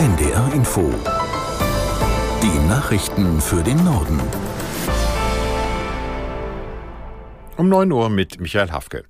NDR Info. Die Nachrichten für den Norden. Um 9 Uhr mit Michael Hafke.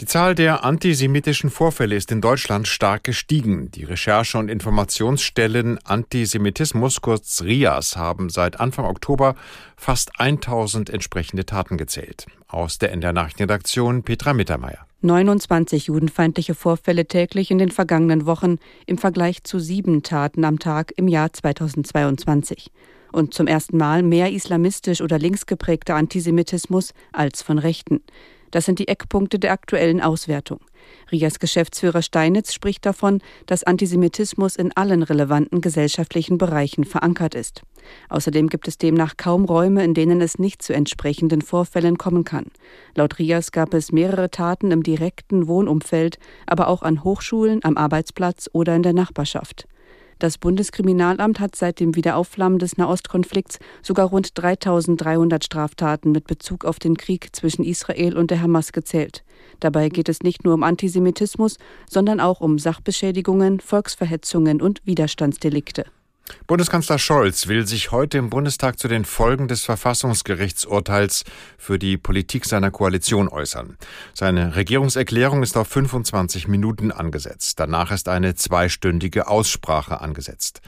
Die Zahl der antisemitischen Vorfälle ist in Deutschland stark gestiegen. Die Recherche- und Informationsstellen Antisemitismus, kurz RIAS, haben seit Anfang Oktober fast 1000 entsprechende Taten gezählt. Aus der NDR Nachrichtenredaktion Petra Mittermeier. 29 judenfeindliche Vorfälle täglich in den vergangenen Wochen im Vergleich zu sieben Taten am Tag im Jahr 2022. Und zum ersten Mal mehr islamistisch oder linksgeprägter Antisemitismus als von Rechten. Das sind die Eckpunkte der aktuellen Auswertung. Rias Geschäftsführer Steinitz spricht davon, dass Antisemitismus in allen relevanten gesellschaftlichen Bereichen verankert ist. Außerdem gibt es demnach kaum Räume, in denen es nicht zu entsprechenden Vorfällen kommen kann. Laut Rias gab es mehrere Taten im direkten Wohnumfeld, aber auch an Hochschulen, am Arbeitsplatz oder in der Nachbarschaft. Das Bundeskriminalamt hat seit dem Wiederaufflammen des Nahostkonflikts sogar rund 3300 Straftaten mit Bezug auf den Krieg zwischen Israel und der Hamas gezählt. Dabei geht es nicht nur um Antisemitismus, sondern auch um Sachbeschädigungen, Volksverhetzungen und Widerstandsdelikte. Bundeskanzler Scholz will sich heute im Bundestag zu den Folgen des Verfassungsgerichtsurteils für die Politik seiner Koalition äußern. Seine Regierungserklärung ist auf 25 Minuten angesetzt. Danach ist eine zweistündige Aussprache angesetzt.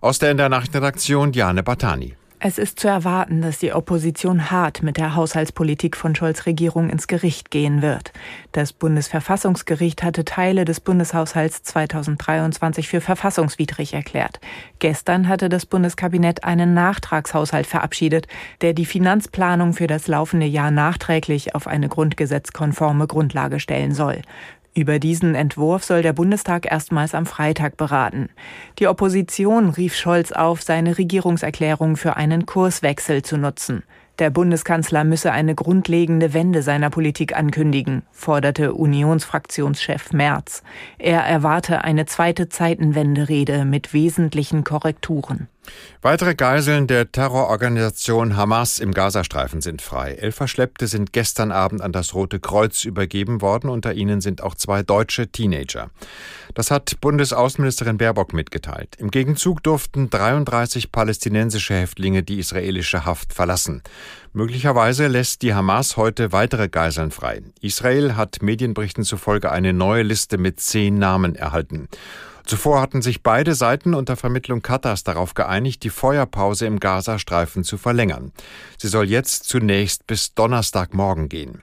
Aus der in der Nachrichtenredaktion Diane Batani. Es ist zu erwarten, dass die Opposition hart mit der Haushaltspolitik von Scholz Regierung ins Gericht gehen wird. Das Bundesverfassungsgericht hatte Teile des Bundeshaushalts 2023 für verfassungswidrig erklärt. Gestern hatte das Bundeskabinett einen Nachtragshaushalt verabschiedet, der die Finanzplanung für das laufende Jahr nachträglich auf eine grundgesetzkonforme Grundlage stellen soll. Über diesen Entwurf soll der Bundestag erstmals am Freitag beraten. Die Opposition rief Scholz auf, seine Regierungserklärung für einen Kurswechsel zu nutzen. Der Bundeskanzler müsse eine grundlegende Wende seiner Politik ankündigen, forderte Unionsfraktionschef Merz. Er erwarte eine zweite Zeitenwende-Rede mit wesentlichen Korrekturen. Weitere Geiseln der Terrororganisation Hamas im Gazastreifen sind frei. Elf Verschleppte sind gestern Abend an das Rote Kreuz übergeben worden. Unter ihnen sind auch zwei deutsche Teenager. Das hat Bundesaußenministerin Baerbock mitgeteilt. Im Gegenzug durften 33 palästinensische Häftlinge die israelische Haft verlassen. Möglicherweise lässt die Hamas heute weitere Geiseln frei. Israel hat Medienberichten zufolge eine neue Liste mit zehn Namen erhalten. Zuvor hatten sich beide Seiten unter Vermittlung Katars darauf geeinigt, die Feuerpause im Gazastreifen zu verlängern. Sie soll jetzt zunächst bis Donnerstagmorgen gehen.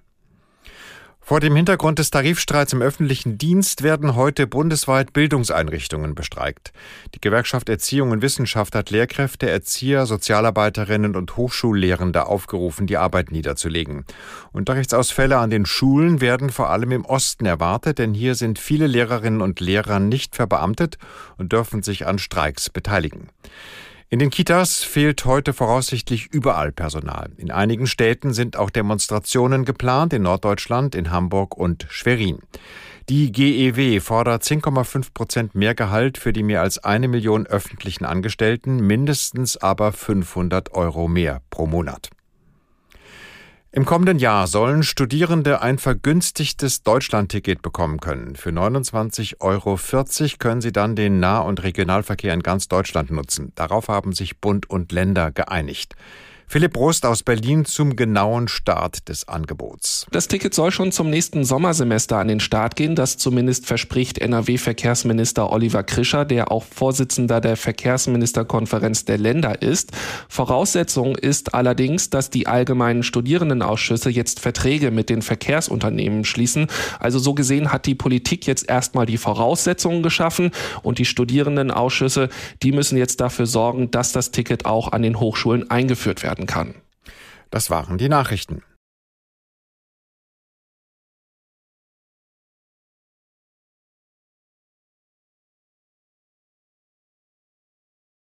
Vor dem Hintergrund des Tarifstreits im öffentlichen Dienst werden heute bundesweit Bildungseinrichtungen bestreikt. Die Gewerkschaft Erziehung und Wissenschaft hat Lehrkräfte, Erzieher, Sozialarbeiterinnen und Hochschullehrende aufgerufen, die Arbeit niederzulegen. Unterrichtsausfälle an den Schulen werden vor allem im Osten erwartet, denn hier sind viele Lehrerinnen und Lehrer nicht verbeamtet und dürfen sich an Streiks beteiligen. In den Kitas fehlt heute voraussichtlich überall Personal. In einigen Städten sind auch Demonstrationen geplant, in Norddeutschland, in Hamburg und Schwerin. Die GEW fordert 10,5 Prozent mehr Gehalt für die mehr als eine Million öffentlichen Angestellten, mindestens aber 500 Euro mehr pro Monat. Im kommenden Jahr sollen Studierende ein vergünstigtes Deutschlandticket bekommen können. Für 29,40 Euro können sie dann den Nah- und Regionalverkehr in ganz Deutschland nutzen. Darauf haben sich Bund und Länder geeinigt. Philipp Rost aus Berlin zum genauen Start des Angebots. Das Ticket soll schon zum nächsten Sommersemester an den Start gehen. Das zumindest verspricht NRW-Verkehrsminister Oliver Krischer, der auch Vorsitzender der Verkehrsministerkonferenz der Länder ist. Voraussetzung ist allerdings, dass die allgemeinen Studierendenausschüsse jetzt Verträge mit den Verkehrsunternehmen schließen. Also so gesehen hat die Politik jetzt erstmal die Voraussetzungen geschaffen und die Studierendenausschüsse, die müssen jetzt dafür sorgen, dass das Ticket auch an den Hochschulen eingeführt werden werden kann. Das waren die Nachrichten.